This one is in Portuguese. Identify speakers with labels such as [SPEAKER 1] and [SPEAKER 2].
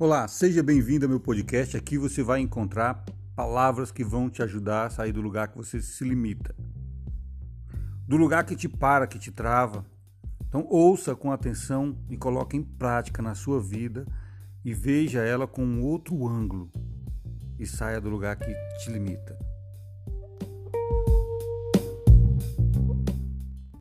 [SPEAKER 1] Olá, seja bem-vindo ao meu podcast. Aqui você vai encontrar palavras que vão te ajudar a sair do lugar que você se limita, do lugar que te para, que te trava. Então, ouça com atenção e coloque em prática na sua vida e veja ela com um outro ângulo e saia do lugar que te limita.